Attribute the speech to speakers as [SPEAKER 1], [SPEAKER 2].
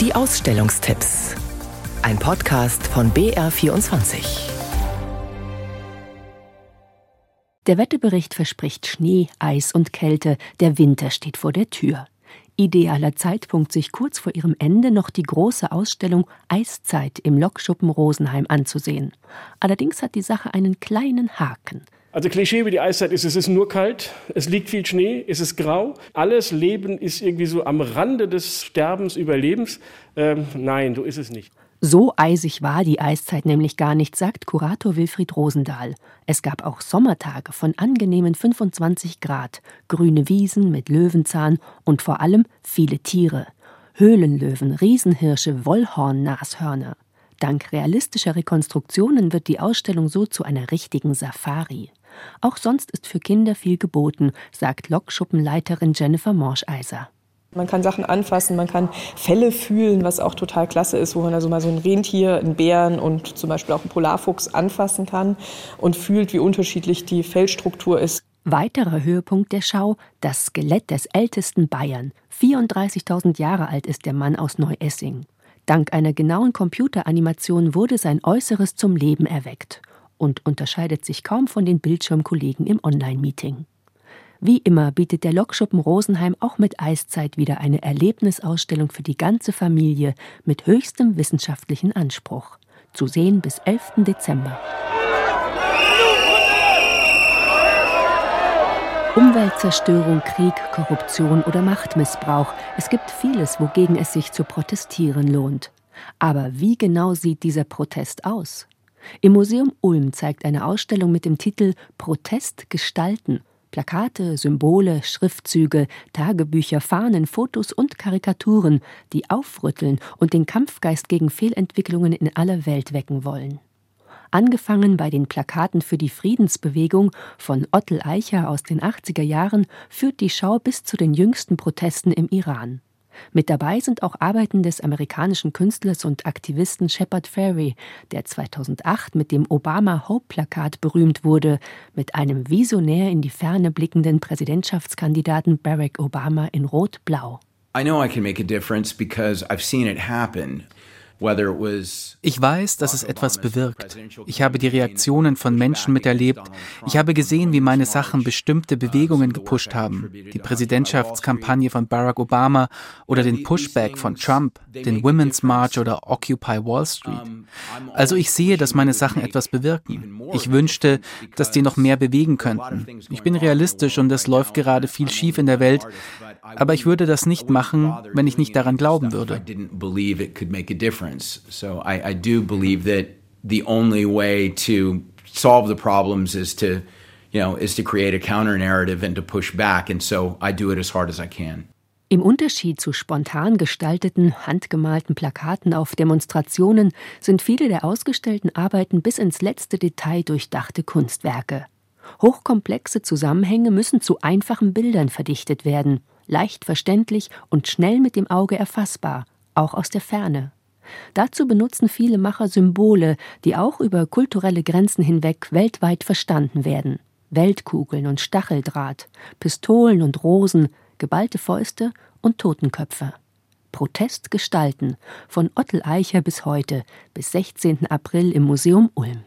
[SPEAKER 1] Die Ausstellungstipps. Ein Podcast von BR24.
[SPEAKER 2] Der Wetterbericht verspricht Schnee, Eis und Kälte. Der Winter steht vor der Tür. Idealer Zeitpunkt, sich kurz vor ihrem Ende noch die große Ausstellung Eiszeit im Lokschuppen Rosenheim anzusehen. Allerdings hat die Sache einen kleinen Haken.
[SPEAKER 3] Also Klischee über die Eiszeit ist, es ist nur kalt, es liegt viel Schnee, es ist grau. Alles Leben ist irgendwie so am Rande des Sterbens, Überlebens. Ähm, nein, so ist es nicht.
[SPEAKER 2] So eisig war die Eiszeit nämlich gar nicht, sagt Kurator Wilfried Rosendahl. Es gab auch Sommertage von angenehmen 25 Grad, grüne Wiesen mit Löwenzahn und vor allem viele Tiere. Höhlenlöwen, Riesenhirsche, Wollhorn-Nashörner. Dank realistischer Rekonstruktionen wird die Ausstellung so zu einer richtigen Safari. Auch sonst ist für Kinder viel geboten, sagt Lokschuppenleiterin Jennifer Morscheiser.
[SPEAKER 4] Man kann Sachen anfassen, man kann Felle fühlen, was auch total klasse ist, wo man also mal so ein Rentier, einen Bären und zum Beispiel auch einen Polarfuchs anfassen kann und fühlt, wie unterschiedlich die Fellstruktur ist.
[SPEAKER 2] Weiterer Höhepunkt der Schau, das Skelett des ältesten Bayern. 34.000 Jahre alt ist der Mann aus Neuessing. Dank einer genauen Computeranimation wurde sein Äußeres zum Leben erweckt und unterscheidet sich kaum von den Bildschirmkollegen im Online-Meeting. Wie immer bietet der Lokschuppen Rosenheim auch mit Eiszeit wieder eine Erlebnisausstellung für die ganze Familie mit höchstem wissenschaftlichen Anspruch. Zu sehen bis 11. Dezember. Umweltzerstörung, Krieg, Korruption oder Machtmissbrauch. Es gibt vieles, wogegen es sich zu protestieren lohnt. Aber wie genau sieht dieser Protest aus? Im Museum Ulm zeigt eine Ausstellung mit dem Titel Protest gestalten Plakate, Symbole, Schriftzüge, Tagebücher, Fahnen, Fotos und Karikaturen, die aufrütteln und den Kampfgeist gegen Fehlentwicklungen in aller Welt wecken wollen. Angefangen bei den Plakaten für die Friedensbewegung von Ottel Eicher aus den 80er Jahren führt die Schau bis zu den jüngsten Protesten im Iran. Mit dabei sind auch Arbeiten des amerikanischen Künstlers und Aktivisten Shepard Fairey, der 2008 mit dem Obama Hope Plakat berühmt wurde, mit einem visionär in die Ferne blickenden Präsidentschaftskandidaten Barack Obama in Rot-Blau. I know I can make a difference because I've seen it happen.
[SPEAKER 5] Ich weiß, dass es etwas bewirkt. Ich habe die Reaktionen von Menschen miterlebt. Ich habe gesehen, wie meine Sachen bestimmte Bewegungen gepusht haben. Die Präsidentschaftskampagne von Barack Obama oder den Pushback von Trump, den Women's March oder Occupy Wall Street. Also ich sehe, dass meine Sachen etwas bewirken. Ich wünschte, dass die noch mehr bewegen könnten. Ich bin realistisch und es läuft gerade viel schief in der Welt, aber ich würde das nicht machen, wenn ich nicht daran glauben würde.
[SPEAKER 6] So I, I do believe that the only way to solve the problems is to, you know, is to create a counter narrative and to push back. And so I do it as hard as I can.
[SPEAKER 2] Im Unterschied zu spontan gestalteten, handgemalten Plakaten auf Demonstrationen sind viele der ausgestellten Arbeiten bis ins letzte Detail durchdachte Kunstwerke. Hochkomplexe Zusammenhänge müssen zu einfachen Bildern verdichtet werden leicht verständlich und schnell mit dem Auge erfassbar, auch aus der Ferne. Dazu benutzen viele Macher Symbole, die auch über kulturelle Grenzen hinweg weltweit verstanden werden. Weltkugeln und Stacheldraht, Pistolen und Rosen, geballte Fäuste und Totenköpfe. Protest gestalten, von Ottel Eicher bis heute, bis 16. April im Museum Ulm.